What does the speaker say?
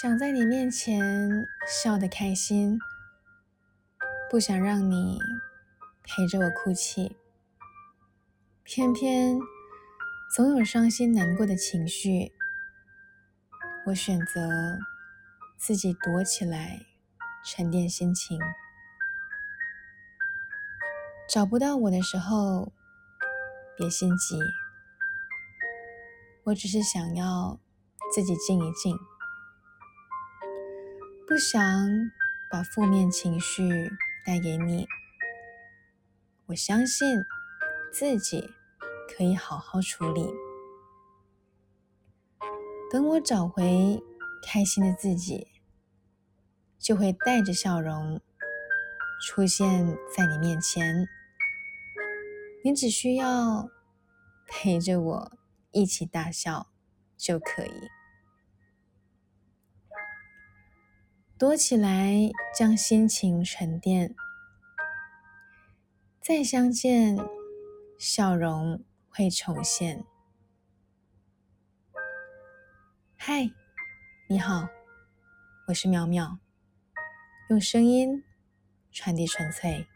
想在你面前笑得开心，不想让你陪着我哭泣，偏偏总有伤心难过的情绪，我选择自己躲起来沉淀心情。找不到我的时候，别心急。我只是想要自己静一静，不想把负面情绪带给你。我相信自己可以好好处理。等我找回开心的自己，就会带着笑容出现在你面前。你只需要陪着我一起大笑就可以。躲起来，将心情沉淀，再相见，笑容会重现。嗨，你好，我是苗苗，用声音传递纯粹。